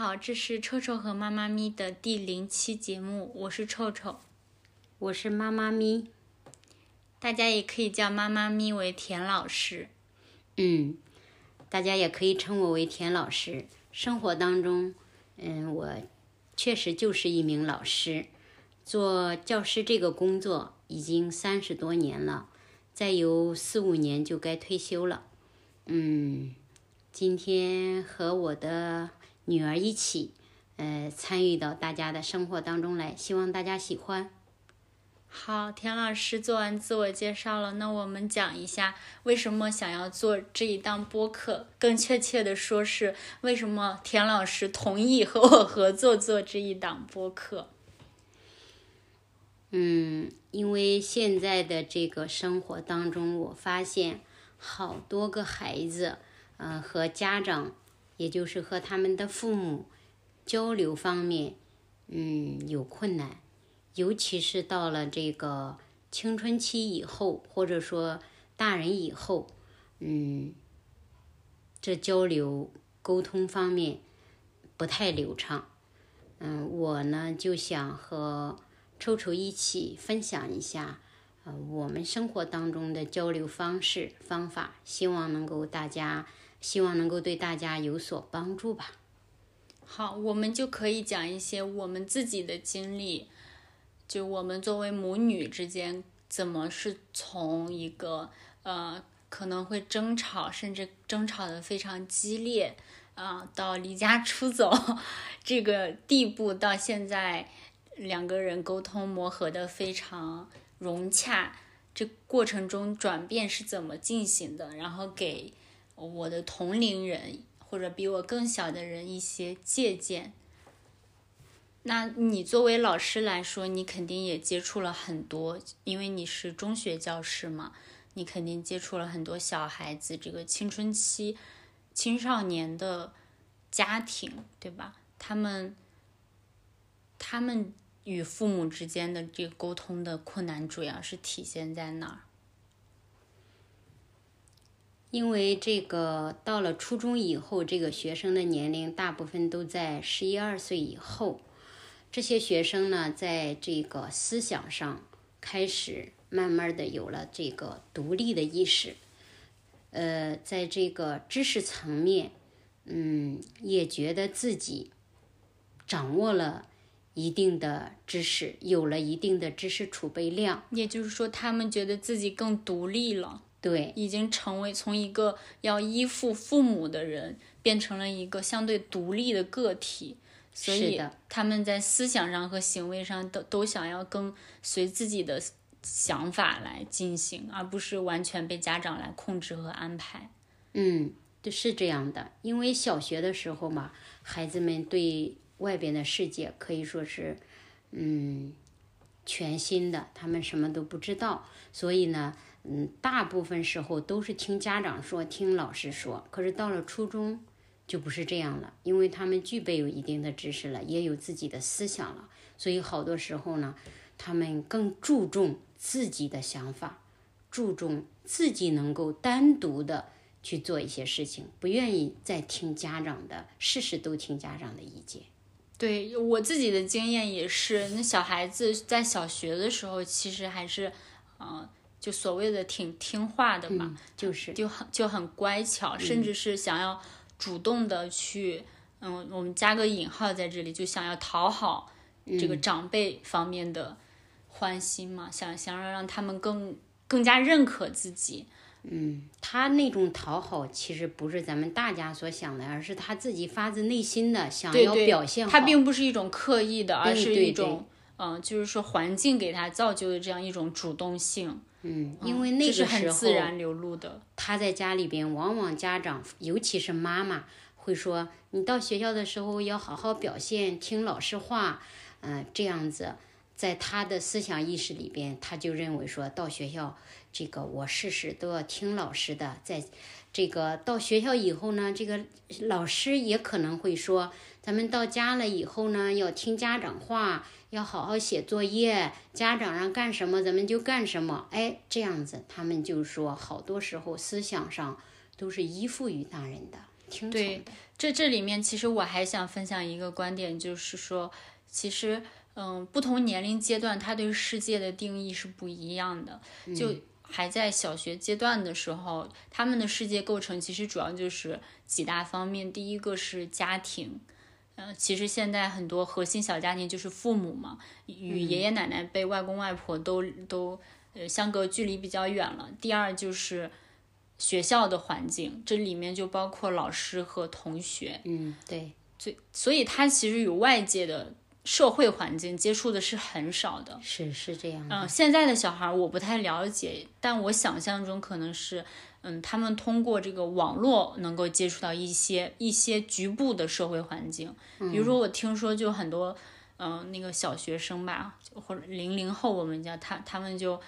好，这是臭臭和妈妈咪的第零期节目，我是臭臭，我是妈妈咪，大家也可以叫妈妈咪为田老师。嗯，大家也可以称我为田老师。生活当中，嗯，我确实就是一名老师，做教师这个工作已经三十多年了，再有四五年就该退休了。嗯，今天和我的女儿一起，呃，参与到大家的生活当中来，希望大家喜欢。好，田老师做完自我介绍了，那我们讲一下为什么想要做这一档播客，更确切的说是为什么田老师同意和我合作做这一档播客。嗯，因为现在的这个生活当中，我发现好多个孩子，呃，和家长，也就是和他们的父母交流方面，嗯，有困难。尤其是到了这个青春期以后，或者说大人以后，嗯，这交流沟通方面不太流畅。嗯，我呢就想和臭臭一起分享一下，呃，我们生活当中的交流方式方法，希望能够大家，希望能够对大家有所帮助吧。好，我们就可以讲一些我们自己的经历。就我们作为母女之间，怎么是从一个呃可能会争吵，甚至争吵的非常激烈啊，到离家出走 这个地步，到现在两个人沟通磨合的非常融洽，这过程中转变是怎么进行的？然后给我的同龄人或者比我更小的人一些借鉴。那你作为老师来说，你肯定也接触了很多，因为你是中学教师嘛，你肯定接触了很多小孩子这个青春期、青少年的家庭，对吧？他们他们与父母之间的这个沟通的困难，主要是体现在哪儿？因为这个到了初中以后，这个学生的年龄大部分都在十一二岁以后。这些学生呢，在这个思想上开始慢慢的有了这个独立的意识，呃，在这个知识层面，嗯，也觉得自己掌握了一定的知识，有了一定的知识储备量。也就是说，他们觉得自己更独立了，对，已经成为从一个要依附父母的人，变成了一个相对独立的个体。所以他们在思想上和行为上都都想要更随自己的想法来进行，而不是完全被家长来控制和安排。嗯，是这样的。因为小学的时候嘛，孩子们对外边的世界可以说是嗯全新的，他们什么都不知道，所以呢，嗯，大部分时候都是听家长说，听老师说。可是到了初中。就不是这样了，因为他们具备有一定的知识了，也有自己的思想了，所以好多时候呢，他们更注重自己的想法，注重自己能够单独的去做一些事情，不愿意再听家长的，事事都听家长的意见。对我自己的经验也是，那小孩子在小学的时候，其实还是，嗯，就所谓的挺听话的嘛，就是就很就很乖巧，甚至是想要。主动的去，嗯，我们加个引号在这里，就想要讨好这个长辈方面的欢心嘛，想想要让他们更更加认可自己。嗯，他那种讨好其实不是咱们大家所想的，而是他自己发自内心的想要表现好。他并不是一种刻意的，而是一种，嗯，就是说环境给他造就的这样一种主动性。嗯，因为那个时候自然流露的，他在家里边，往往家长，尤其是妈妈，会说你到学校的时候要好好表现，听老师话，嗯，这样子，在他的思想意识里边，他就认为说到学校，这个我事事都要听老师的，在这个到学校以后呢，这个老师也可能会说，咱们到家了以后呢，要听家长话。要好好写作业，家长让干什么咱们就干什么。哎，这样子他们就说，好多时候思想上都是依附于大人的，听从对，这这里面其实我还想分享一个观点，就是说，其实嗯，不同年龄阶段他对世界的定义是不一样的。就还在小学阶段的时候，他们的世界构成其实主要就是几大方面。第一个是家庭，嗯，其实现在很多核心小家庭就是父母嘛，与爷爷奶奶辈、外公外婆都都呃相隔距离比较远了。第二就是学校的环境，这里面就包括老师和同学。嗯，对，所以所以他其实与外界的社会环境接触的是很少的。是是这样的。嗯，现在的小孩我不太了解，但我想象中可能是，嗯，他们通过这个网络能够接触到一些一些局部的社会环境。比如说，我听说就很多，嗯，那个小学生吧，或者零零后，我们叫他，他们就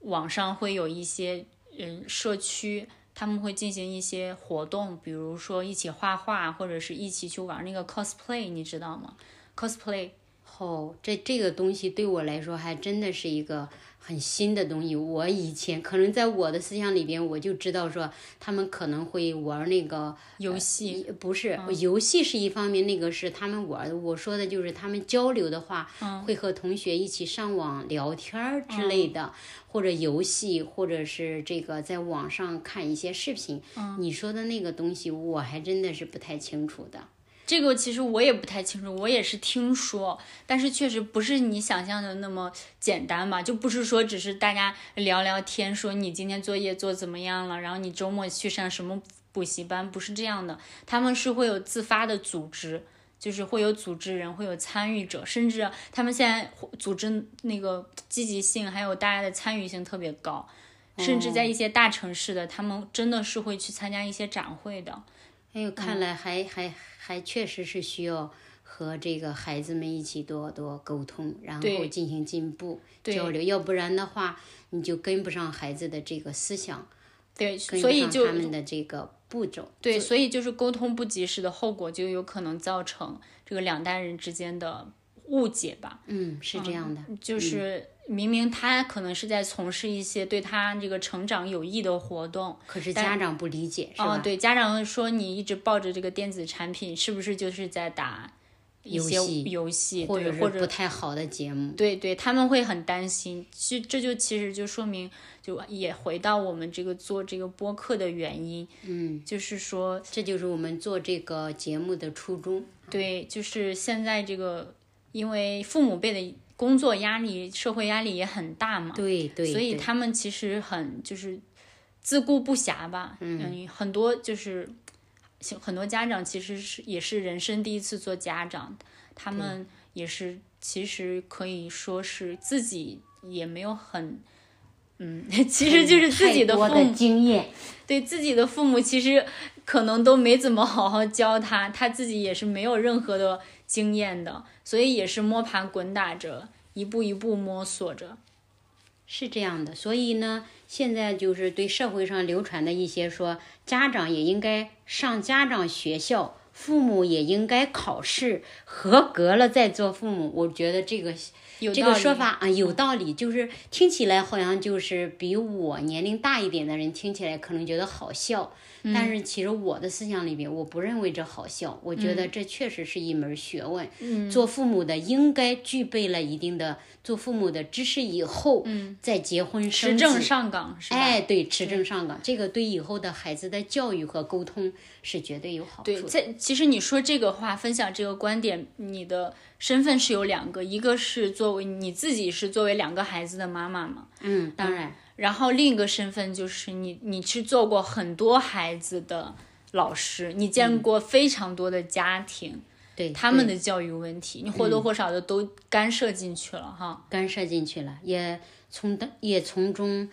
网上会有一些，嗯，社区他们会进行一些活动，比如说一起画画，或者是一起去玩那个 cosplay，你知道吗？cosplay。哦，这这个东西对我来说还真的是一个很新的东西。我以前可能在我的思想里边，我就知道说他们可能会玩那个游戏，呃不是、游戏是一方面，那个是他们玩的。我说的就是他们交流的话，会和同学一起上网聊天儿之类的，或者游戏，或者是这个在网上看一些视频。你说的那个东西，我还真的是不太清楚的。这个其实我也不太清楚，我也是听说，但是确实不是你想象的那么简单吧？就不是说只是大家聊聊天，说你今天作业做怎么样了，然后你周末去上什么补习班，不是这样的。他们是会有自发的组织，就是会有组织人，会有参与者，甚至他们现在组织那个积极性还有大家的参与性特别高，甚至在一些大城市的，他们真的是会去参加一些展会的。哎呦，看来还、还还确实是需要和这个孩子们一起多多沟通，然后进行进步交流，要不然的话你就跟不上孩子的这个思想，对，所以就他们的这个步骤。对，所以就是沟通不及时的后果，就有可能造成这个两代人之间的误解吧。嗯，是这样的。就是明明他可能是在从事一些对他这个成长有益的活动，可是家长不理解，是吧？哦，对，家长说你一直抱着这个电子产品，是不是就是在打游戏游戏，或者或者不太好的节目。对对，他们会很担心。其实这就其实就说明，就也回到我们这个做这个播客的原因，嗯，就是说这就是我们做这个节目的初衷。对，就是现在这个，因为父母辈的工作压力、社会压力也很大嘛，对对，所以他们其实很就是自顾不暇吧。嗯，很多就是很多家长其实是也是人生第一次做家长，他们也是其实可以说是自己也没有很。嗯，其实就是自己的父母经验。对自己的父母，其实可能都没怎么好好教他，他自己也是没有任何的经验的，所以也是摸爬滚打着，一步一步摸索着。是这样的，所以呢，现在就是对社会上流传的一些说，家长也应该上家长学校，父母也应该考试合格了再做父母。我觉得这个这个说法啊有道理，就是听起来好像就是比我年龄大一点的人听起来可能觉得好笑，嗯但是其实我的思想里边，我不认为这好笑，我觉得这确实是一门学问。嗯做父母的应该具备了一定的做父母的知识以后，嗯，再结婚持生子。证上岗是吧？哎，对，持证上岗，这个对以后的孩子的教育和沟通是绝对有好处对，的。在其实你说这个话，分享这个观点，你的身份是有两个，一个是作为你自己是作为两个孩子的妈妈嘛，嗯，当然，然后另一个身份就是你你去做过很多孩子的老师，你见过非常多的家庭，对他们的教育问题，你或多或少的都干涉进去了哈。干涉进去了，也从的也从中，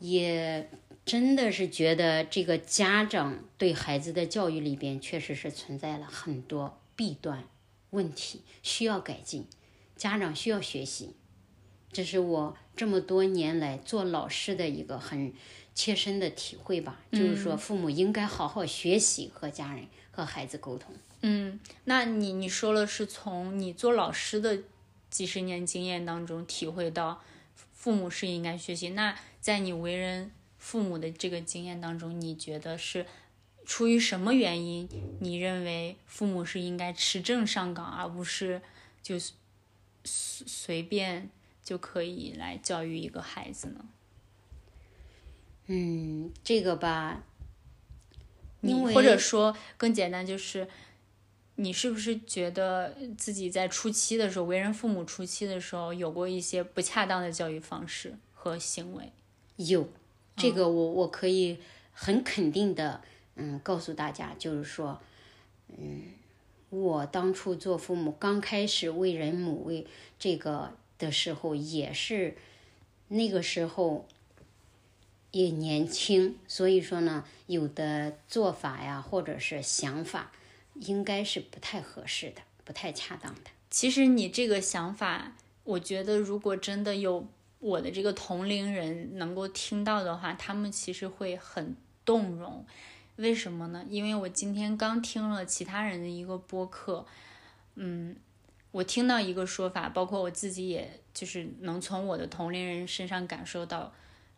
也真的是觉得这个家长对孩子的教育里边确实是存在了很多弊端问题，需要改进，家长需要学习。这是我这么多年来做老师的一个很切身的体会吧，就是说父母应该好好学习和家人和孩子沟通。嗯，那你你说了是从你做老师的几十年经验当中体会到父母是应该学习，那在你为人父母的这个经验当中，你觉得是出于什么原因，你认为父母是应该持证上岗，而不是就随随便就可以来教育一个孩子呢？嗯，这个吧，因为或者说更简单就是。你是不是觉得自己在初期的时候，为人父母初期的时候，有过一些不恰当的教育方式和行为？有，这个我我可以很肯定的，嗯，告诉大家，就是说，嗯，我当初做父母，刚开始为人母为这个的时候，也是那个时候也年轻，所以说呢，有的做法呀，或者是想法。应该是不太合适的，不太恰当的。其实你这个想法，我觉得如果真的有我的这个同龄人能够听到的话，他们其实会很动容。为什么呢？因为我今天刚听了其他人的一个播客，嗯，我听到一个说法，包括我自己，也就是能从我的同龄人身上感受到，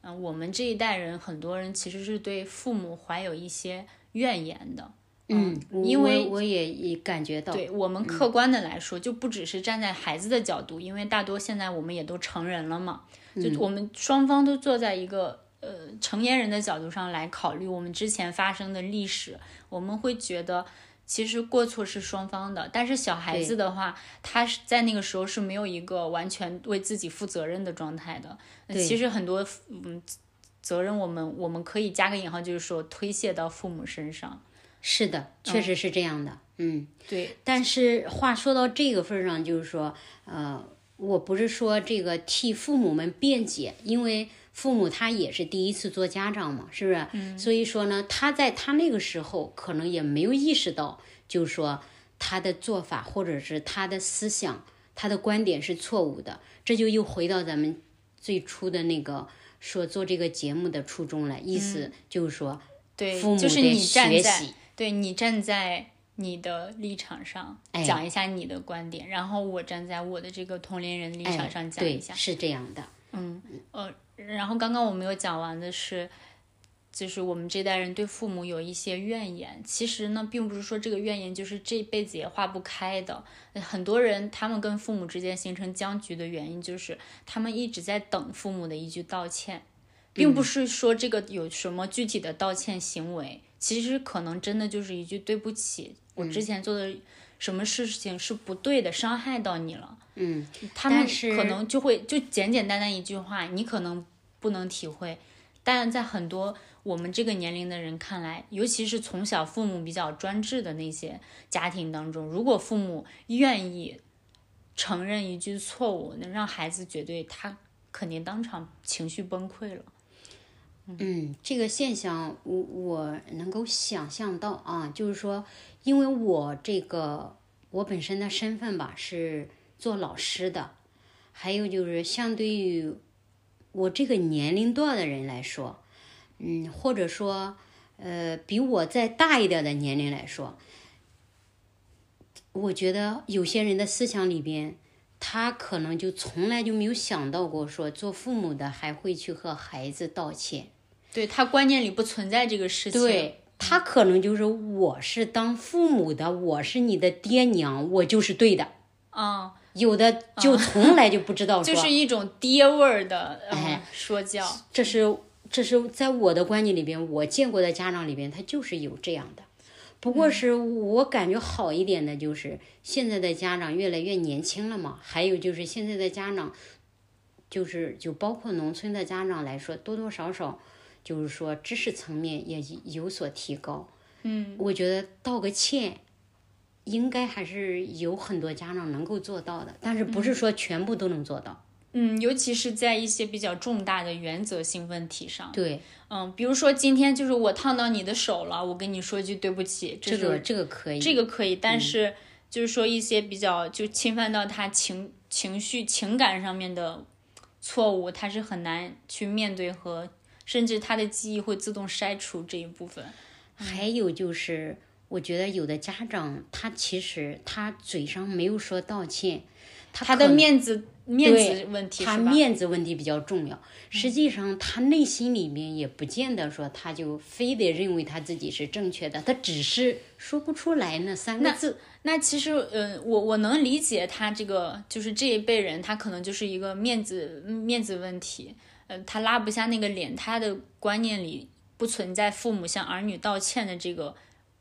嗯，我们这一代人很多人其实是对父母怀有一些怨言的。嗯，因为我也也感觉到，对我们客观的来说，就不只是站在孩子的角度，因为大多现在我们也都成人了嘛，就我们双方都坐在一个呃成年人的角度上来考虑我们之前发生的历史，我们会觉得其实过错是双方的，但是小孩子的话，他是在那个时候是没有一个完全为自己负责任的状态的，其实很多嗯责任我们我们可以加个引号，就是说推卸到父母身上。是的，确实是这样的，嗯，对。但是话说到这个份上，就是说，呃，我不是说这个替父母们辩解，因为父母他也是第一次做家长嘛，是不是？嗯。所以说呢，他在他那个时候可能也没有意识到，就是说他的做法或者是他的思想、他的观点是错误的。这就又回到咱们最初的那个说做这个节目的初衷了，意思就是说，对，父母就是你站学在。习。对你站在你的立场上讲一下你的观点，然后我站在我的这个同龄人立场上讲一下，是这样的。嗯呃，然后刚刚我们有讲完的是，就是我们这代人对父母有一些怨言，其实呢，并不是说这个怨言就是这辈子也化不开的。很多人他们跟父母之间形成僵局的原因，就是他们一直在等父母的一句道歉，并不是说这个有什么具体的道歉行为。其实可能真的就是一句对不起，我之前做的什么事情是不对的，伤害到你了。嗯，他们可能就会就简简单单一句话，你可能不能体会，但在很多我们这个年龄的人看来，尤其是从小父母比较专制的那些家庭当中，如果父母愿意承认一句错误，能让孩子绝对他肯定当场情绪崩溃了。嗯，这个现象我我能够想象到啊，就是说，因为我这个我本身的身份吧是做老师的，还有就是相对于我这个年龄段的人来说，嗯，或者说呃比我再大一点的年龄来说，我觉得有些人的思想里边，他可能就从来就没有想到过说做父母的还会去和孩子道歉。对他观念里不存在这个事情，对他可能就是我是当父母的，我是你的爹娘，我就是对的。啊，有的就从来就不知道，就是一种爹味儿的哎说教。这是这是在我的观念里边，我见过的家长里边，他就是有这样的。不过是我感觉好一点的，就是现在的家长越来越年轻了嘛。还有就是现在的家长，就是就包括农村的家长来说，多多少少。就是说，知识层面也有所提高。嗯，我觉得道个歉，应该还是有很多家长能够做到的，但是不是说全部都能做到。嗯，尤其是在一些比较重大的原则性问题上。对，嗯，比如说今天就是我烫到你的手了，我跟你说句对不起。这个这个可以，这个可以，但是就是说一些比较就侵犯到他情情绪情感上面的错误，他是很难去面对和。甚至他的记忆会自动筛除这一部分。还有就是，我觉得有的家长他其实他嘴上没有说道歉，他他的面子面子问题他？面子问题比较重要。实际上，他内心里面也不见得说他就非得认为他自己是正确的，他只是说不出来那三个字。那其实，呃，我我能理解他这个，就是这一辈人，他可能就是一个面子面子问题，呃，他拉不下那个脸，他的观念里不存在父母向儿女道歉的这个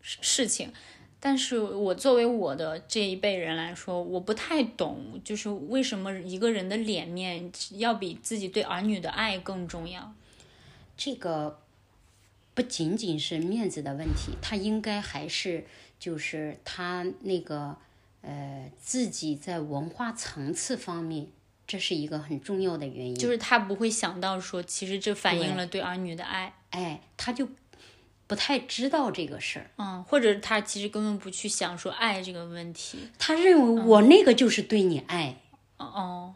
事事情。但是我作为我的这一辈人来说，我不太懂，就是为什么一个人的脸面要比自己对儿女的爱更重要？这个不仅仅是面子的问题，他应该还是就是他那个呃自己在文化层次方面，这是一个很重要的原因。就是他不会想到说，其实这反映了对儿女的爱。哎，他就不太知道这个事儿，嗯，或者他其实根本不去想说爱这个问题。他认为我那个就是对你爱。哦，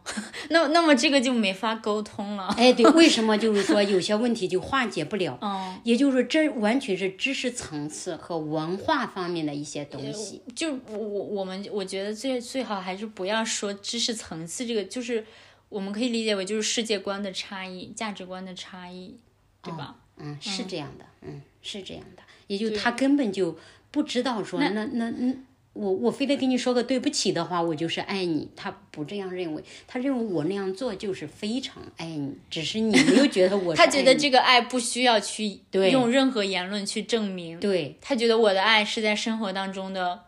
那那么这个就没法沟通了。哎，对，为什么就是说有些问题就化解不了？嗯，也就是说，这完全是知识层次和文化方面的一些东西。就我我我们我觉得最最好还是不要说知识层次这个，就是我们可以理解为就是世界观的差异、价值观的差异，对吧？嗯，是这样的，嗯，是这样的。也就他根本就不知道说，那那那我我非得跟你说个对不起的话，我就是爱你。他不这样认为，他认为我那样做就是非常爱你，只是你没有觉得我 是他觉得这个爱不需要去对用任何言论去证明，对他觉得我的爱是在生活当中的，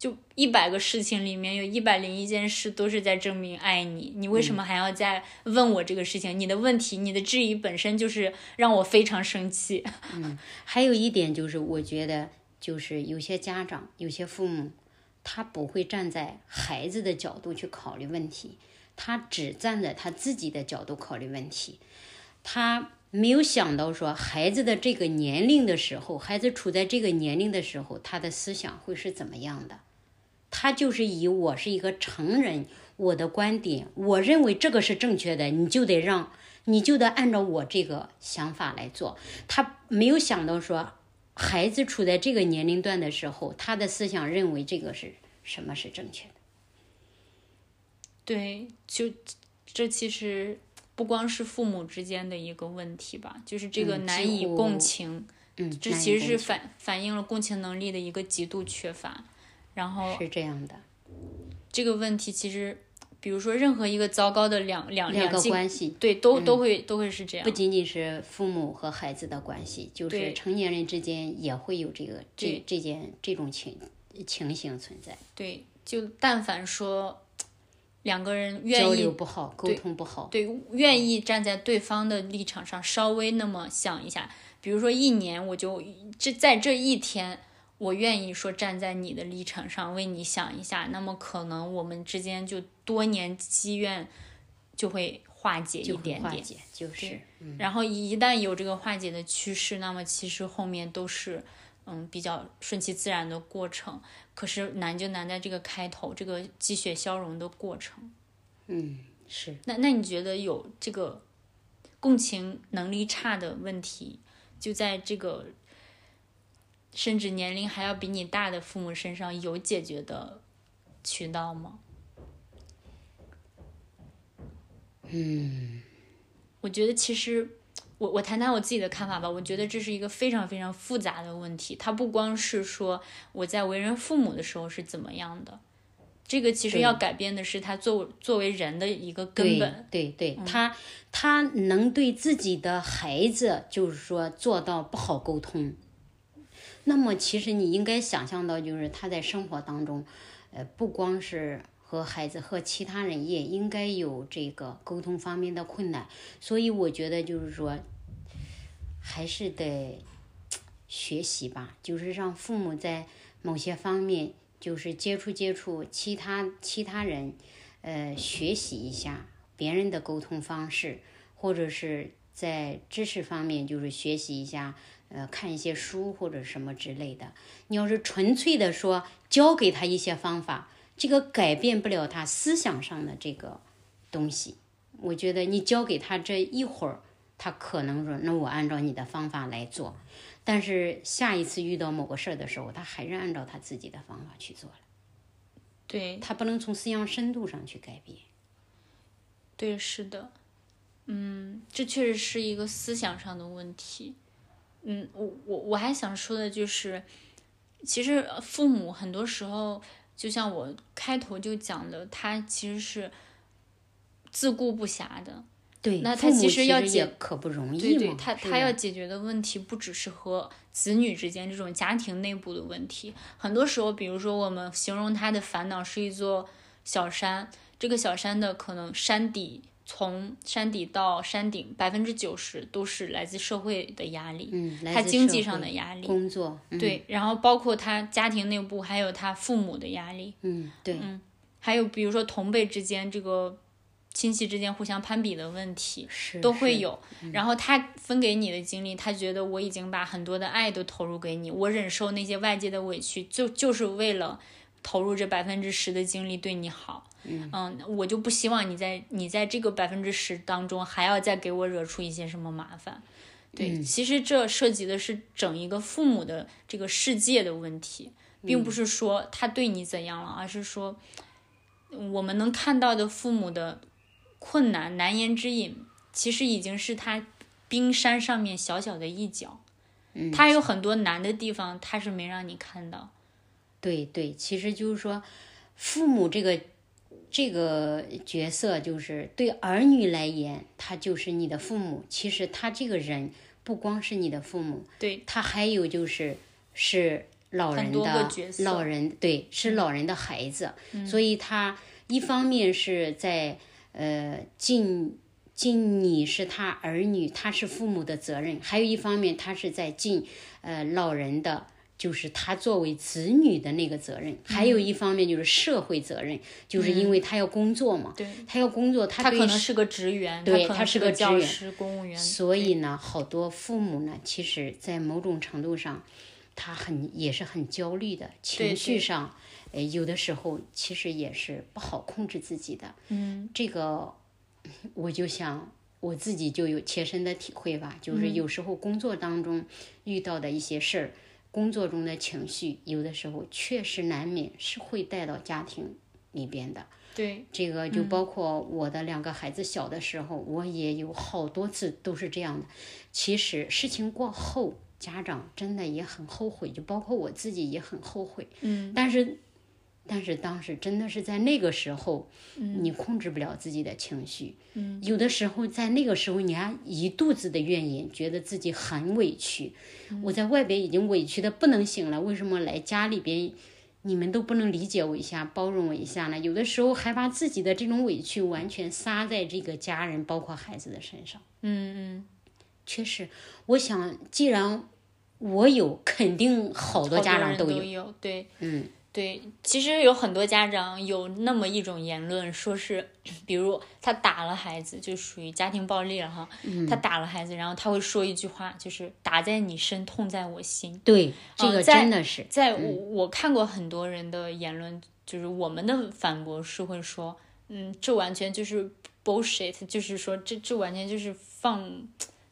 就一百个事情里面有一百零一件事都是在证明爱你，你为什么还要再问我这个事情？你的问题，你的质疑本身就是让我非常生气。嗯还有一点就是，我觉得就是有些家长、有些父母，他不会站在孩子的角度去考虑问题，他只站在他自己的角度考虑问题，他没有想到说孩子的这个年龄的时候，孩子处在这个年龄的时候，他的思想会是怎么样的？他就是以我是一个成人，我的观点，我认为这个是正确的，你就得让，你就得按照我这个想法来做。他没有想到说，孩子处在这个年龄段的时候，他的思想认为这个是什么是正确的。对，就这其实不光是父母之间的一个问题吧，就是这个嗯难以共情，嗯，这其实是反反映了共情能力的一个极度缺乏。然后是这样的，这个问题其实，比如说任何一个糟糕的两两两个，关系对，都、都会都会是这样。不。仅仅是父母和孩子的关系，就是成年人之间也会有这个这这件这种情情形存在，对，就但凡说两个人愿交意流不好，沟通不好，对，愿意站在对方的立场上稍微那么想一下，比如说一年，我就这在这一天，我愿意说站在你的立场上为你想一下，那么可能我们之间就多年积怨就会化解一点点。化解，就是然后一旦有这个化解的趋势，那么其实后面都是嗯比较顺其自然的过程。可是难就难在这个开头，这个积雪消融的过程。嗯是。那那你觉得有这个共情能力差的问题，就在这个甚至年龄还要比你大的父母身上有解决的渠道吗？嗯，我觉得其实我我谈谈我自己的看法吧。我觉得这是一个非常非常复杂的问题，它不光是说我在为人父母的时候是怎么样的。这个其实要改变的是他作作为人的一个根本。对对对，他他能对自己的孩子，就是说做到不好沟通。那么其实你应该想象到，就是他在生活当中，呃，不光是和孩子，和其他人也应该有这个沟通方面的困难。所以我觉得就是说，还是得学习吧，就是让父母在某些方面，就是接触接触其他其他人，呃，学习一下别人的沟通方式，或者是在知识方面，就是学习一下，呃，看一些书或者什么之类的。你要是纯粹的说教给他一些方法，这个改变不了他思想上的这个东西。我觉得你教给他这一会儿，他可能说，那我按照你的方法来做。但是下一次遇到某个事儿的时候，他还是按照他自己的方法去做了。对他不能从思想深度上去改变。对，是的，嗯，这确实是一个思想上的问题。嗯，我我我还想说的就是，其实父母很多时候，就像我开头就讲的，他其实是自顾不暇的。对，那他其实要解可不容易对对，他他要解决的问题不只是和子女之间这种家庭内部的问题，很多时候，比如说我们形容他的烦恼是一座小山，这个小山的可能山底从山底到山顶百分之九十都是来自社会的压力，嗯，他经济上的压力，工作，对，然后包括他家庭内部还有他父母的压力，嗯，对，嗯，还有比如说同辈之间这个。亲戚之间互相攀比的问题都会有，然后他分给你的精力，他觉得我已经把很多的爱都投入给你，我忍受那些外界的委屈，就就是为了投入这百分之十的精力对你好。嗯，我就不希望你在你在这个百分之十当中还要再给我惹出一些什么麻烦。对，其实这涉及的是整一个父母的这个世界的问题，并不是说他对你怎样了，而是说我们能看到的父母的。困难难言之隐，其实已经是他冰山上面小小的一角。嗯，他有很多难的地方，他是没让你看到。对对，其实就是说，父母这个这个角色，就是对儿女来言，他就是你的父母。其实他这个人不光是你的父母，对他还有就是是老人的老人，对，是老人的孩子。所以他一方面是在。呃，尽尽你是他儿女，他是父母的责任；还有一方面，他是在尽呃老人的，就是他作为子女的那个责任；还有一方面就是社会责任，就是因为他要工作嘛，对他要工作，他可能是个职员，对他是个教师、公务员。所以呢，好多父母呢，其实在某种程度上，他很也是很焦虑的，情绪上。呃，有的时候其实也是不好控制自己的。嗯，这个我就想我自己就有切身的体会吧，就是有时候工作当中遇到的一些事儿，工作中的情绪，有的时候确实难免是会带到家庭里边的。对，这个就包括我的两个孩子小的时候，我也有好多次都是这样的。其实事情过后，家长真的也很后悔，就包括我自己也很后悔。嗯，但是。但是当时真的是在那个时候，你控制不了自己的情绪。有的时候在那个时候，你还一肚子的怨言，觉得自己很委屈。我在外边已经委屈的不能行了，为什么来家里边，你们都不能理解我一下，包容我一下呢？有的时候还把自己的这种委屈完全撒在这个家人，包括孩子的身上。嗯嗯，确实，我想，既然我有，肯定好多家长都有。对，嗯。对，其实有很多家长有那么一种言论，说是，比如他打了孩子，就属于家庭暴力了哈。他打了孩子，然后他会说一句话，就是“打在你身，痛在我心”。对，这个真的是。在我我看过很多人的言论，就是我们的反驳是会说，嗯，这完全就是 bullshit，就是说这这完全就是放，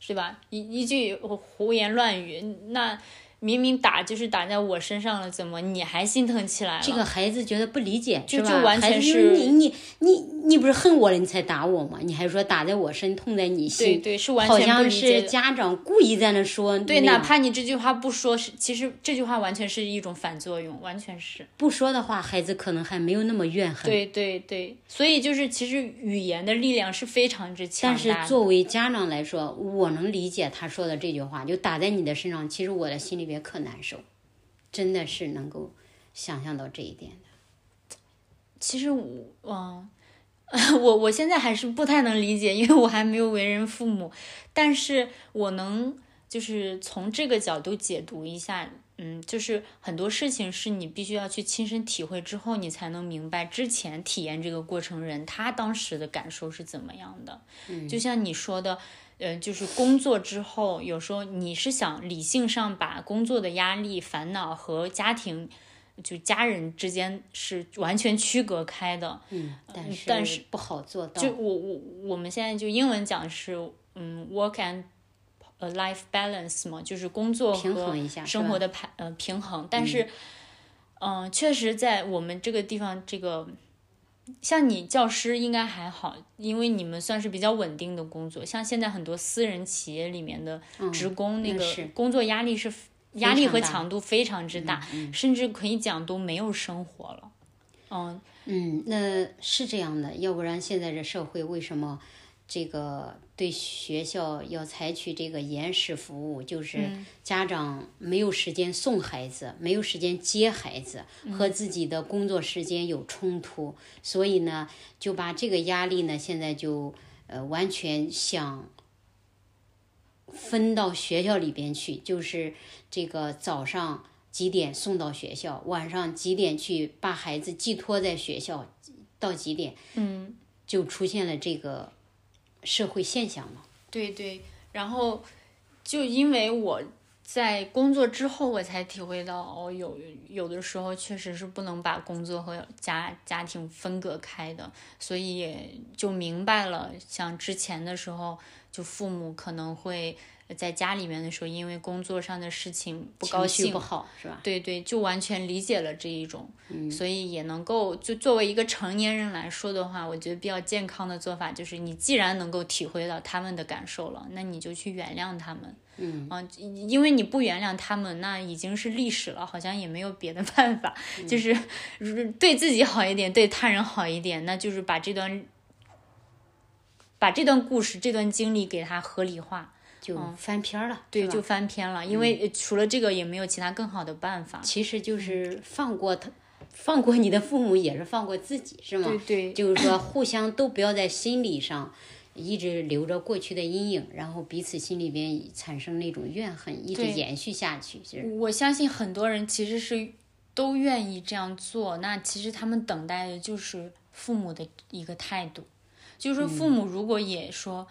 是吧？一一句胡言乱语，那。明明打就是打在我身上了，怎么你还心疼起来了？这个孩子觉得不理解，就就完全是你你你你不是恨我了，你才打我吗？你还说打在我身，痛在你心？对对，是完全好像是家长故意在那说。对，哪怕你这句话不说，是其实这句话完全是一种反作用，完全是不说的话，孩子可能还没有那么怨恨。对对对，所以就是其实语言的力量是非常之强大。但是作为家长来说，我能理解他说的这句话，就打在你的身上，其实我的心里边可难受。真的是能够想象到这一点的。其实我，嗯，我我现在还是不太能理解，因为我还没有为人父母。但是我能就是从这个角度解读一下，嗯，就是很多事情是你必须要去亲身体会之后，你才能明白之前体验这个过程人他当时的感受是怎么样的。嗯，就像你说的。嗯，就是工作之后，有时候你是想理性上把工作的压力、烦恼和家庭，就家人之间是完全区隔开的。嗯，但是但是不好做到。就我我我们现在就英文讲是，嗯，work and 呃 life balance 嘛，就是工作平和生活的排呃平衡。但是，嗯、确实在我们这个地方，这个像你教师应该还好，因为你们算是比较稳定的工作。像现在很多私人企业里面的职工，那个嗯那是工作压力是压力和强度非常之大，甚至可以讲都没有生活了。嗯，嗯，那是这样的，要不然现在这社会为什么这个对学校要采取这个延时服务？就是家长没有时间送孩子，没有时间接孩子，和自己的工作时间有冲突，所以呢，就把这个压力呢，现在就呃完全想分到学校里边去，就是这个早上几点送到学校，晚上几点去把孩子寄托在学校，到几点，嗯，就出现了这个社会现象嘛。对对，然后就因为我在工作之后，我才体会到，哦，有有的时候确实是不能把工作和家家庭分隔开的，所以也就明白了，像之前的时候，就父母可能会在家里面的时候，因为工作上的事情不高兴不，好是吧？对对，就完全理解了这一种，嗯所以也能够就作为一个成年人来说的话，我觉得比较健康的做法就是，你既然能够体会到他们的感受了，那你就去原谅他们。嗯啊，因为你不原谅他们，那已经是历史了，好像也没有别的办法，嗯 就是对自己好一点，对他人好一点，那就是把这段把这段故事、这段经历给它合理化。就翻篇儿了，嗯对，就翻篇了，因为呃除了这个也没有其他更好的办法。其实就是放过他，放过你的父母也是放过自己，是吗？对对就是说互相都不要在心理上一直留着过去的阴影，然后彼此心里边产生那种怨恨，一直延续下去。就是我相信很多人其实是都愿意这样做，那其实他们等待的就是父母的一个态度，就是说父母如果也说。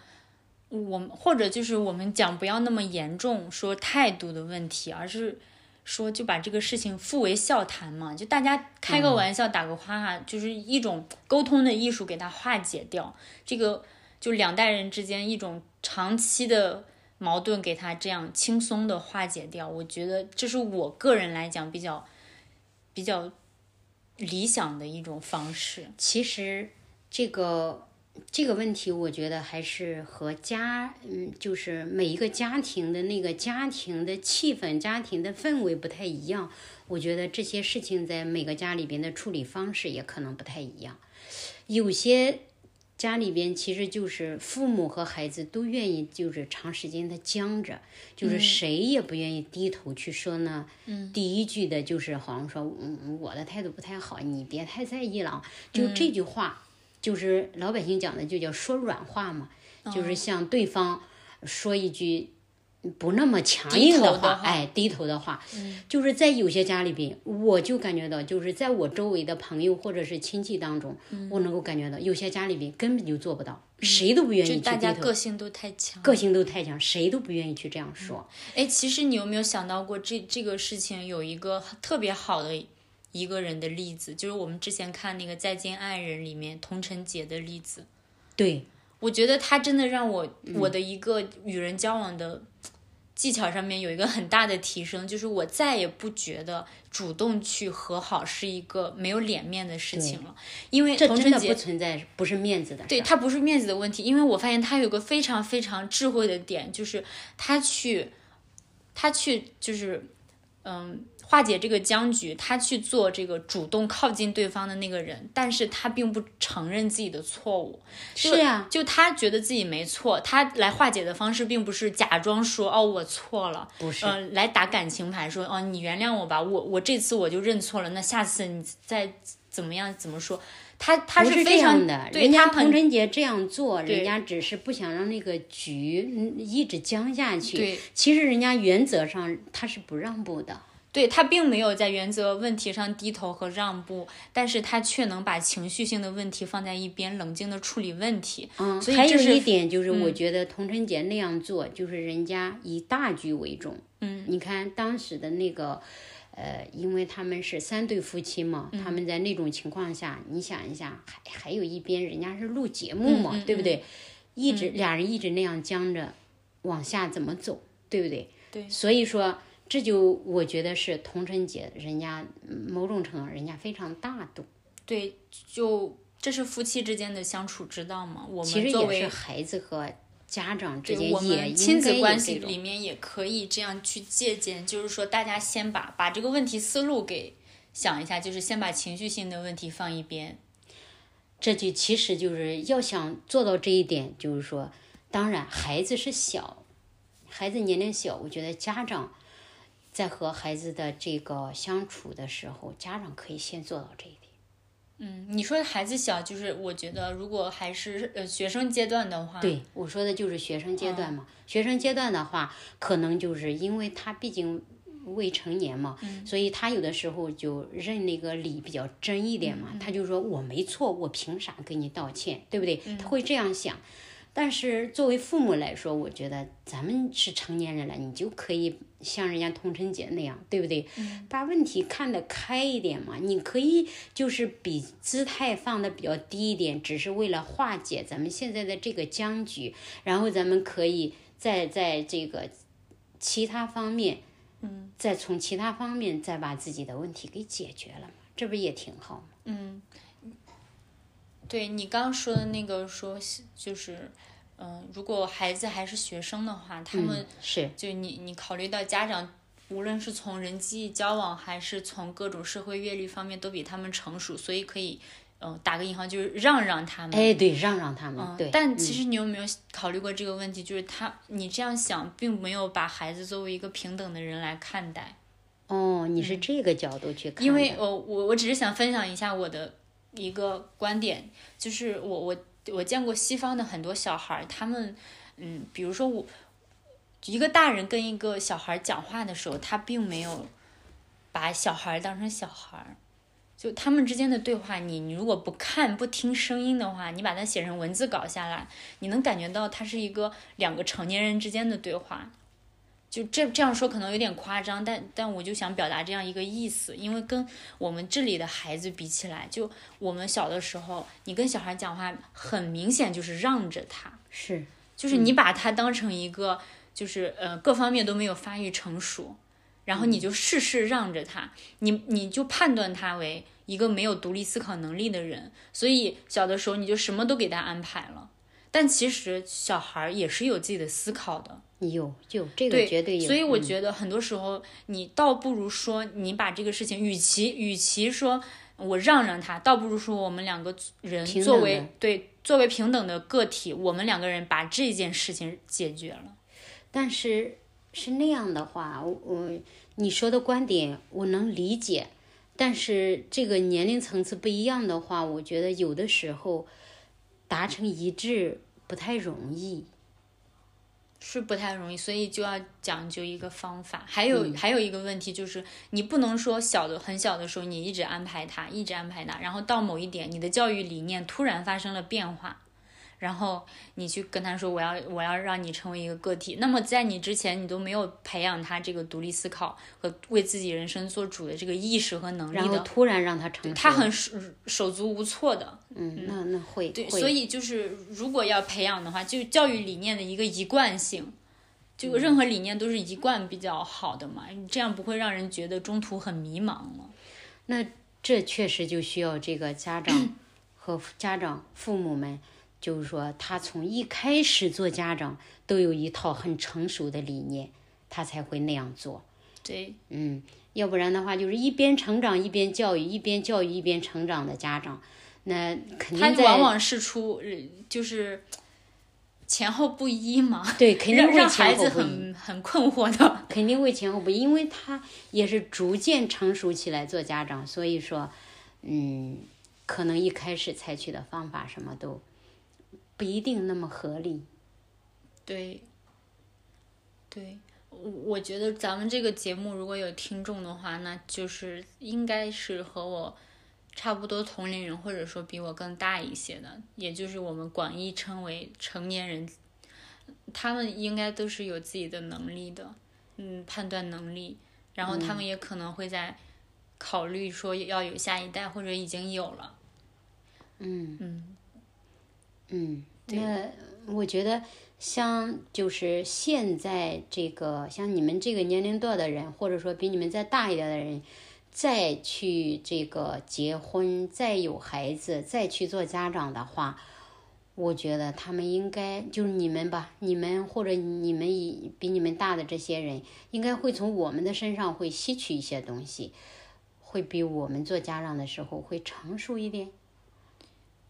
我们或者就是我们讲不要那么严重说态度的问题，而是说就把这个事情付为笑谈嘛，就大家开个玩笑，打个哈哈，就是一种沟通的艺术，给它化解掉这个就两代人之间一种长期的矛盾，给他这样轻松的化解掉。我觉得这是我个人来讲比较比较理想的一种方式。其实这个这个问题，我觉得还是和家，嗯，就是每一个家庭的那个家庭的气氛、家庭的氛围不太一样。我觉得这些事情在每个家里边的处理方式也可能不太一样。有些家里边其实就是父母和孩子都愿意，就是长时间的僵着，就是谁也不愿意低头去说呢。嗯，第一句的就是好像说，嗯，我的态度不太好，你别太在意了。就这句话，就是老百姓讲的，就叫说软话嘛，就是向对方说一句。不那么强硬的话，话哎，低头的话，就是在有些家里边，我就感觉到，就是在我周围的朋友或者是亲戚当中，我能够感觉到，有些家里边根本就做不到，谁都不愿意就大去低头，家个性都太强，个性都太强，谁都不愿意去这样说。哎，其实你有没有想到过这这个事情有一个特别好的一个人的例子，就是我们之前看那个《再见爱人》里面童晨杰的例子。对，我觉得他真的让我嗯我的一个与人交往的技巧上面有一个很大的提升，就是我再也不觉得主动去和好是一个没有脸面的事情了，因为这真的不存在，不是面子的。对他不是面子的问题，因为我发现他有个非常非常智慧的点，就是他去，他去就是，嗯，化解这个僵局，他去做这个主动靠近对方的那个人，但是他并不承认自己的错误，是呀、就他觉得自己没错，他来化解的方式并不是假装说哦我错了，不是呃，来打感情牌说哦你原谅我吧，我我这次我就认错了，那下次你再怎么样怎么说？他他是这非常样的，对人家他很童晨杰这样做，人家只是不想让那个局嗯一直僵下去。对，其实人家原则上他是不让步的。对他并没有在原则问题上低头和让步，但是他却能把情绪性的问题放在一边，冷静的处理问题。嗯，还有所以这是一点就是，我觉得童晨杰那样做，就是人家以大局为重。嗯，你看当时的那个，呃，因为他们是三对夫妻嘛，嗯他们在那种情况下，你想一下，还还有一边人家是录节目嘛，对不对？一直、俩人一直那样僵着，往下怎么走，对不对？对。所以说，这就我觉得是童晨姐，人家某种程度人家非常大度。对，就这是夫妻之间的相处之道嘛。我其实们作为也是孩子和家长之间也们亲子关系里面也可以这样去借鉴，就是说大家先把把这个问题思路给想一下，就是先把情绪性的问题放一边。这就其实就是要想做到这一点，就是说，当然孩子是小，孩子年龄小，我觉得家长在和孩子的这个相处的时候，家长可以先做到这一点。嗯，你说孩子小，就是我觉得如果还是呃学生阶段的话，对，我说的就是学生阶嗯段嘛。学生阶段的话，可能就是因为他毕竟未成年嘛，嗯所以他有的时候就认那个理比较真一点嗯嘛。他就说我没错，我凭啥跟你道歉，对不对？嗯他会这样想。但是作为父母来说，我觉得咱们是成年人了，你就可以像人家童晨杰那样，对不对？把问题看得开一点嘛。你可以就是比姿态放的比较低一点，只是为了化解咱们现在的这个僵局，然后咱们可以再在这个其他方面，嗯，再从其他方面再把自己的问题给解决了嘛，这不也挺好吗？对你刚刚说的那个说就是，嗯、如果孩子还是学生的话，他们嗯、是就你你考虑到家长，无论是从人际交往还是从各种社会阅历方面都比他们成熟，所以可以，嗯、打个引号就是让让他们。哎，对，让让他们，嗯，对，但其实你有没有考虑过这个问题？就是他，你这样想，并没有把孩子作为一个平等的人来看待。哦，你是这个角度去看，嗯因为我，我我只是想分享一下我的一个观点，就是我我我见过西方的很多小孩，他们嗯，比如说我一个大人跟一个小孩讲话的时候，他并没有把小孩当成小孩。就他们之间的对话，你你如果不看不听声音的话，你把它写成文字稿下来，你能感觉到它是一个两个成年人之间的对话。就这这样说可能有点夸张，但但我就想表达这样一个意思，因为跟我们这里的孩子比起来，就我们小的时候，你跟小孩讲话，很明显就是让着他，是就是你把他当成一个，就是呃各方面都没有发育成熟，然后你就事事让着他，你你就判断他为一个没有独立思考能力的人，所以小的时候你就什么都给他安排了，但其实小孩儿也是有自己的思考的。有有这个，绝对有，所以我嗯觉得很多时候，你倒不如说，你把这个事情，与其与其说我让让他，倒不如说我们两个人作为对作为平等的个体，我们两个人把这件事情解决了。但是是那样的话，我我你说的观点我能理解，但是这个年龄层次不一样的话，我觉得有的时候达成一致不太容易。是不太容易，所以就要讲究一个方法。还有、嗯还有一个问题就是，你不能说小的很小的时候你一直安排他，一直安排他，然后到某一点你的教育理念突然发生了变化，然后你去跟他说我要我要让你成为一个个体。那么在你之前你都没有培养他这个独立思考和为自己人生做主的这个意识和能力然后的，突然让他成熟，他很手手足无措的。嗯，那那会对，会所以就是如果要培养的话，就教育理念的一个一贯性，就任何理念都是一贯比较好的嘛，这样不会让人觉得中途很迷茫了。那这确实就需要这个家长和家长父母们，就是说他从一开始做家长都有一套很成熟的理念，他才会那样做。对，嗯，要不然的话，就是一边成长一边教育，一边教育一边成长的家长，那肯定他往往是出呃就是前后不一嘛，对肯定会让孩子前后不一，很很困惑的。肯定会前后不一，因为他也是逐渐成熟起来做家长，所以说，嗯，可能一开始采取的方法什么都不一定那么合理。对，对，我我觉得咱们这个节目如果有听众的话，那就是应该是和我差不多同龄人，或者说比我更大一些的，也就是我们广义称为成年人，他们应该都是有自己的能力的，嗯，判断能力，然后他们也可能会在考虑说要有下一代，或者已经有了。嗯嗯，嗯，那我觉得像就是现在这个像你们这个年龄段的人，或者说比你们再大一点的人，再去这个结婚，再有孩子，再去做家长的话，我觉得他们应该就是你们吧，你们或者你们以比你们大的这些人，应该会从我们的身上会吸取一些东西，会比我们做家长的时候会成熟一点。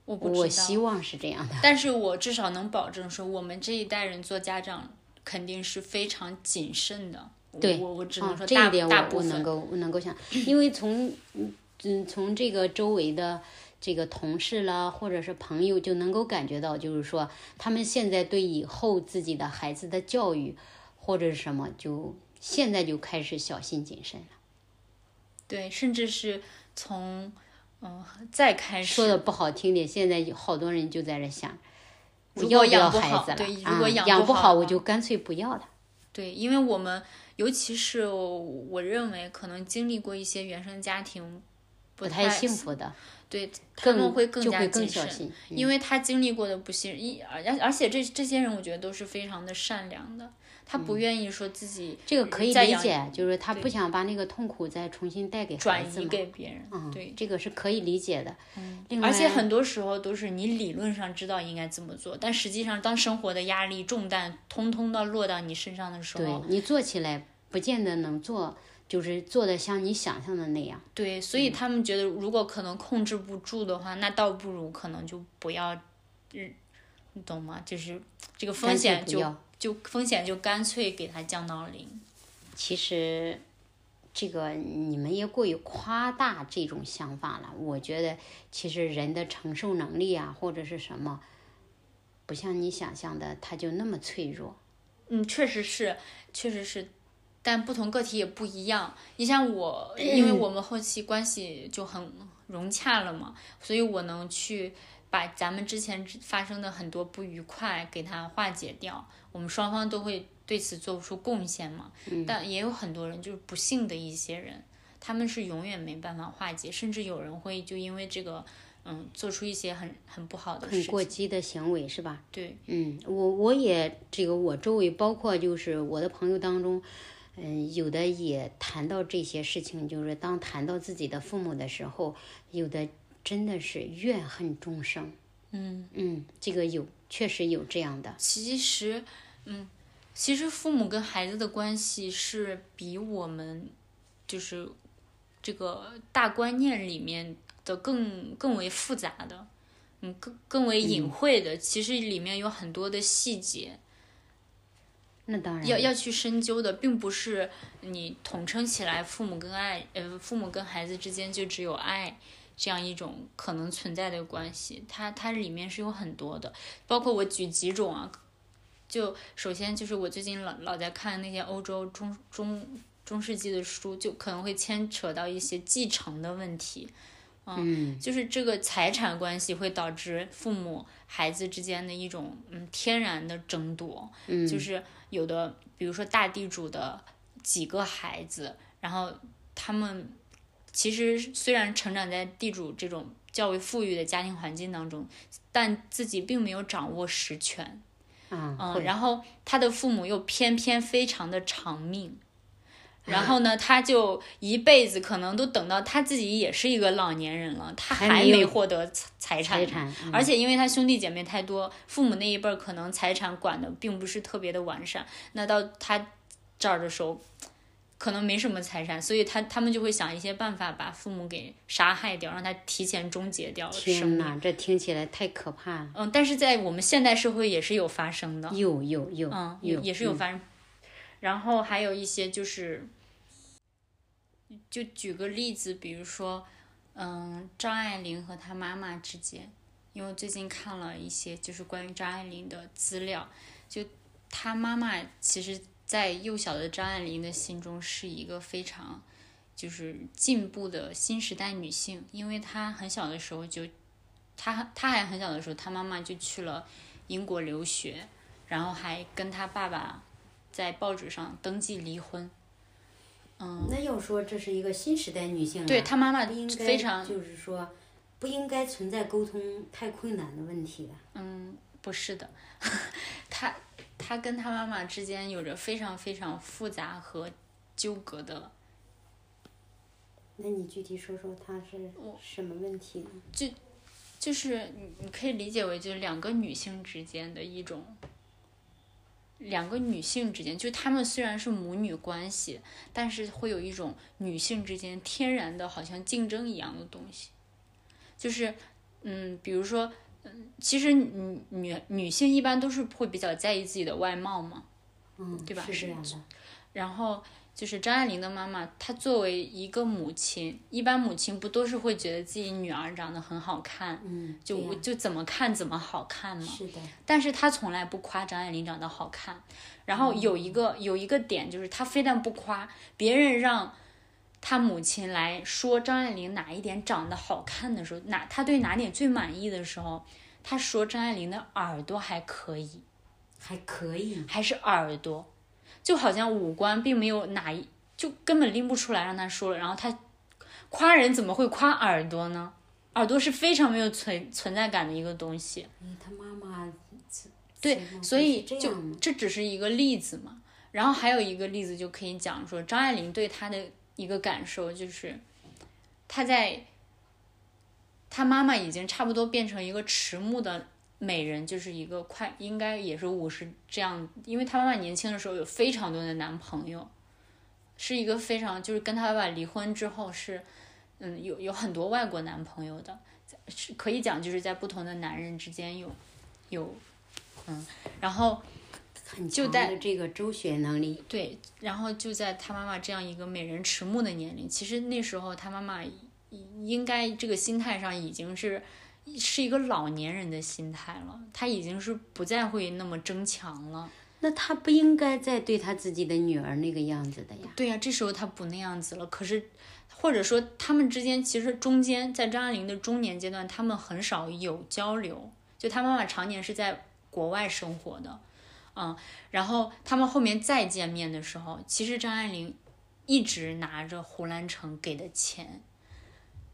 我我不知道，希望是这样的。但是我至少能保证说，我们这一代人做家长肯定是非常谨慎的。对，我我只能啊说大、这一点大部分我我能够我能够想，因为从嗯嗯从这个周围的这个同事啦，或者是朋友，就能够感觉到，就是说他们现在对以后自己的孩子的教育或者是什么，就现在就开始小心谨慎了。对，甚至是从嗯、再开始说的不好听点，现在有好多人就在这想，我要不要养孩子了？对如啊果养不好养不好，我啊就干脆不要了。对，因为我们尤其是我认为可能经历过一些原生家庭不太幸福的，对他们会更加会更谨慎，小心。嗯因为他经历过的不幸，一而而且这这些人我觉得都是非常的善良的，他不愿意说自己这个可以理解，就是他不想把那个痛苦再重新带给孩转移。给别人，嗯，对。这个是可以理解的。嗯，而且很多时候都是你理论上知道应该怎么做，但实际上当生活的压力重担通通的落到你身上的时对候，你做起来不见得能做，就是做的像你想象的那样。对，所以他们觉得如果可能控制不住的话，那倒不如可能就不要，嗯，你懂吗？就是这个风险就就风险就干脆给它降到零。其实，这个你们也过于夸大这种想法了。我觉得，其实人的承受能力啊，或者是什么，不像你想象的，他就那么脆弱。嗯，确实是，确实是，但不同个体也不一样。你像我，因为我们后期关系就很融洽了嘛，所以我能去把咱们之前发生的很多不愉快给它化解掉。我们双方都会对此做出贡献嘛。但也有很多人就是不幸的一些人，他们是永远没办法化解，甚至有人会就因为这个，嗯，做出一些很很不好的很事情。过激的行为是吧？对，嗯，我我也这个我周围包括就是我的朋友当中，嗯，有的也谈到这些事情，就是当谈到自己的父母的时候，有的真的是怨恨终生。嗯。嗯，这个有，确实有这样的。其实，嗯，其实父母跟孩子的关系是比我们就是这个大观念里面的更更为复杂的，嗯，更更为隐晦的。其实里面有很多的细节那当然要要去深究的，并不是你统称起来父母跟爱，呃，父母跟孩子之间就只有爱。这样一种可能存在的关系，它它里面是有很多的，包括我举几种啊，就首先就是我最近老老在看那些欧洲中中中世纪的书，就可能会牵扯到一些继承的问题，嗯，就是这个财产关系会导致父母孩子之间的一种嗯天然的争夺，嗯，就是有的比如说大地主的几个孩子，然后他们其实虽然成长在地主这种较为富裕的家庭环境当中，但自己并没有掌握实权。嗯，嗯，然后他的父母又偏偏非常的长命，然后呢，他就一辈子可能都等到他自己也是一个老年人了，他还还没获得财财产，财产，嗯而且因为他兄弟姐妹太多，父母那一辈儿可能财产管的并不是特别的完善，那到他这儿的时候，可能没什么财产，所以他他们就会想一些办法把父母给杀害掉，让他提前终结掉生命。天哪，这听起来太可怕了。嗯，但是在我们现代社会也是有发生的。有有有，嗯，也有也是有嗯发生。然后还有一些就是，就举个例子，比如说，嗯，张爱玲和她妈妈之间，因为我最近看了一些就是关于张爱玲的资料，就她妈妈其实，在幼小的张爱玲的心中是一个非常就是进步的新时代女性，因为她很小的时候就，她她还很小的时候，她妈妈就去了英国留学。然后还跟她爸爸在报纸上登记离婚。嗯，那要说这是一个新时代女性啊，对她妈妈应该非常就是说，不应该存在沟通太困难的问题的。嗯，不是的，他他跟他妈妈之间有着非常非常复杂和纠葛的。那你具体说说他是什么问题呢？就就是你你可以理解为就是两个女性之间的一种。两个女性之间，就她们虽然是母女关系，但是会有一种女性之间天然的，好像竞争一样的东西。就是，嗯，比如说，嗯，其实女女女性一般都是会比较在意自己的外貌嘛，嗯，对吧？是这样的。然后。就是张爱玲的妈妈，她作为一个母亲，一般母亲不都是会觉得自己女儿长得很好看，嗯，就就怎么看怎么好看嘛。是的。但是她从来不夸张爱玲长得好看。然后有一个有一个点就是，她非但不夸，别人让她母亲来说张爱玲哪一点长得好看的时候，哪他对哪点最满意的时候，他说张爱玲的耳朵还可以，还可以，还是耳朵。就好像五官并没有哪一，就根本拎不出来让他说了。然后他夸人怎么会夸耳朵呢？耳朵是非常没有存存在感的一个东西。他妈妈对，所以就这只是一个例子嘛。然后还有一个例子就可以讲说，张爱玲对他的一个感受就是，他在他妈妈已经差不多变成一个迟暮的。美人就是一个快，应该也是五十这样，因为他妈妈年轻的时候有非常多的男朋友，是一个非常就是跟他爸爸离婚之后是，嗯，有有很多外国男朋友的，是可以讲就是在不同的男人之间有有，嗯，然后就在这个周旋能力，对，然后就在他妈妈这样一个美人迟暮的年龄，其实那时候他妈妈应该这个心态上已经是。是一个老年人的心态了，他已经是不再会那么争强了。那他不应该再对他自己的女儿那个样子的呀？对呀，这时候他不那样子了。可是，或者说他们之间其实中间在张爱玲的中年阶段，他们很少有交流。就他妈妈常年是在国外生活的，嗯，然后他们后面再见面的时候，其实张爱玲一直拿着胡兰成给的钱，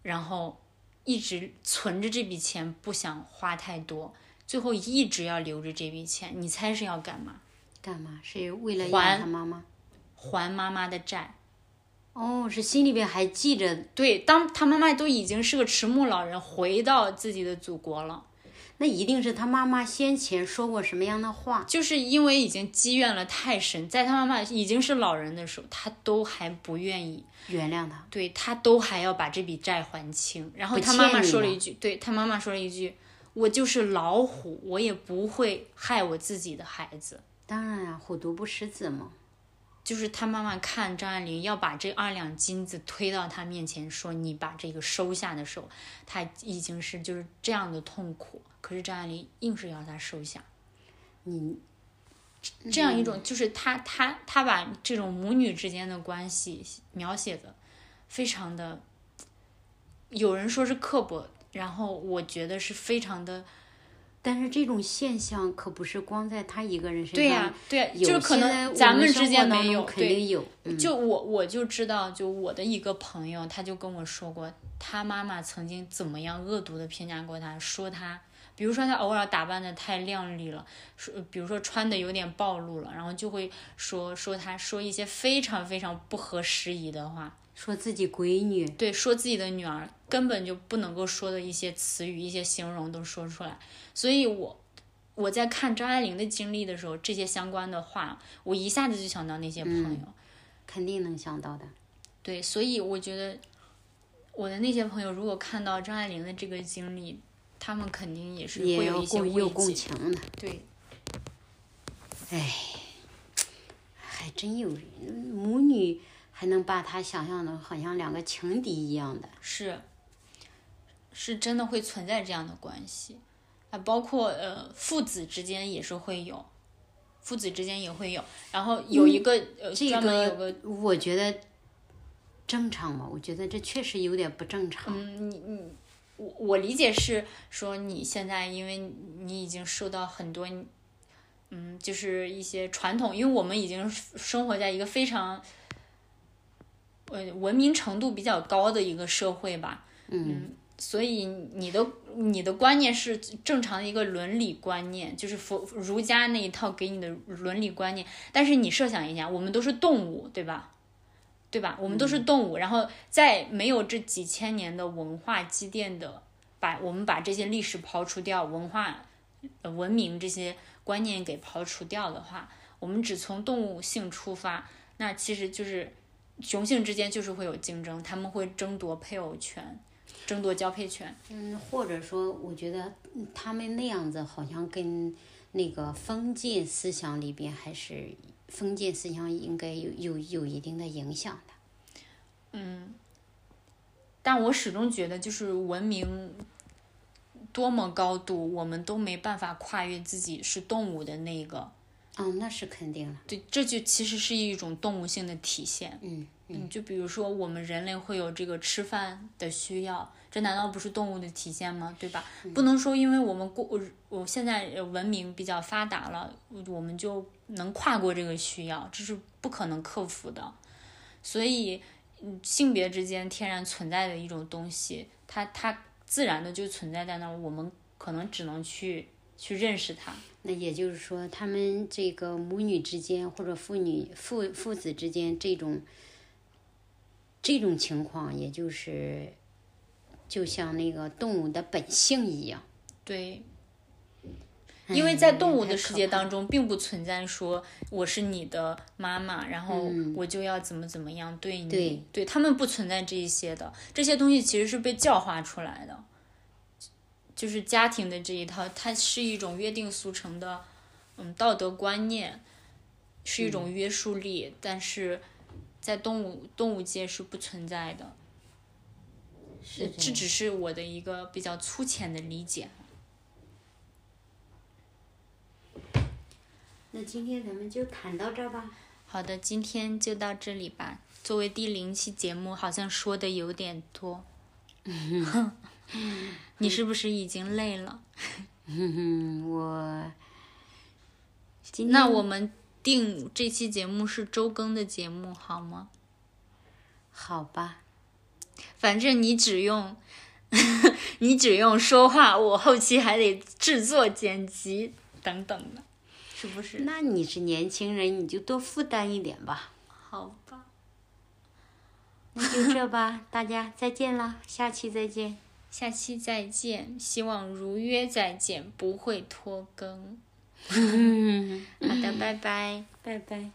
然后。一直存着这笔钱，不想花太多，最后一直要留着这笔钱。你猜是要干嘛？干嘛？是为了还他妈妈？还妈妈的债。哦，是心里边还记着。对，当他妈妈都已经是个迟暮老人，回到自己的祖国了。那一定是他妈妈先前说过什么样的话？就是因为已经积怨了太深，在他妈妈已经是老人的时候，他都还不愿意原谅他，对他都还要把这笔债还清。然后他妈妈说了一句，对他妈妈说了一句：“我就是老虎，我也不会害我自己的孩子。”当然啊，虎毒不食子嘛。就是他妈妈看张爱玲要把这二两金子推到他面前，说：“你把这个收下的时候，他已经是就是这样的痛苦。”可是张爱玲硬是要他收下，你这样一种就是他他他把这种母女之间的关系描写的非常的，有人说是刻薄，然后我觉得是非常的，但是这种现象可不是光在他一个人身上，对呀对呀，就可能咱们之间没有，肯定有。就我我就知道，就我的一个朋友，他就跟我说过，他妈妈曾经怎么样恶毒的评价过他，说他。比如说他偶尔打扮的太靓丽了，说比如说穿的有点暴露了，然后就会说说他说一些非常非常不合时宜的话，说自己闺女，对，说自己的女儿根本就不能够说的一些词语、一些形容都说出来。所以我我在看张爱玲的经历的时候，这些相关的话，我一下子就想到那些朋友，肯定能想到的。对，所以我觉得我的那些朋友如果看到张爱玲的这个经历。他们肯定也是会有一些共情的，对。哎，还真有人母女还能把他想象的好像两个情敌一样的，是，是真的会存在这样的关系啊，包括呃父子之间也是会有，父子之间也会有，然后有一个呃专门有个，我觉得正常吗？我觉得这确实有点不正常。嗯，你你。我我理解是说你现在因为你已经受到很多，嗯，就是一些传统，因为我们已经生活在一个非常，呃，文明程度比较高的一个社会吧，嗯，所以你的你的观念是正常的一个伦理观念，就是佛儒家那一套给你的伦理观念。但是你设想一下，我们都是动物，对吧？对吧？我们都是动物，然后在没有这几千年的文化积淀的，把我们把这些历史刨除掉，文化、文明这些观念给刨除掉的话，我们只从动物性出发，那其实就是雄性之间就是会有竞争，他们会争夺配偶权。争夺交配权，嗯，或者说，我觉得他们那样子好像跟那个封建思想里边，还是封建思想应该有有有一定的影响的。嗯，但我始终觉得，就是文明多么高度，我们都没办法跨越自己是动物的那个。嗯，那是肯定的。对，这就其实是一种动物性的体现。嗯嗯，就比如说我们人类会有这个吃饭的需要，这难道不是动物的体现吗？对吧？不能说因为我们过我现在文明比较发达了，我们就能跨过这个需要，这是不可能克服的。所以，性别之间天然存在的一种东西，它它自然的就存在在那儿，我们可能只能去去认识他。那也就是说，他们这个母女之间或者父女父父子之间这种这种情况，也就是就像那个动物的本性一样。对，因为在动物的世界当中，并不存在说我是你的妈妈，然后我就要怎么怎么样对你。对，对他们不存在这一些的，这些东西其实是被教化出来的。就是家庭的这一套，它是一种约定俗成的，嗯，道德观念，是一种约束力，但是在动物动物界是不存在的。是这只是我的一个比较粗浅的理解。那今天咱们就谈到这儿吧。好的，今天就到这里吧。作为第零期节目，好像说的有点多。你是不是已经累了？我，那我们定这期节目是周更的节目，好吗？好吧，反正你只用，你只用说话，我后期还得制作、剪辑等等的，是不是？那你是年轻人，你就多负担一点吧。好吧，那就这吧，大家再见了，下期再见。下期再见，希望如约再见，不会拖更。好的，拜拜，拜拜。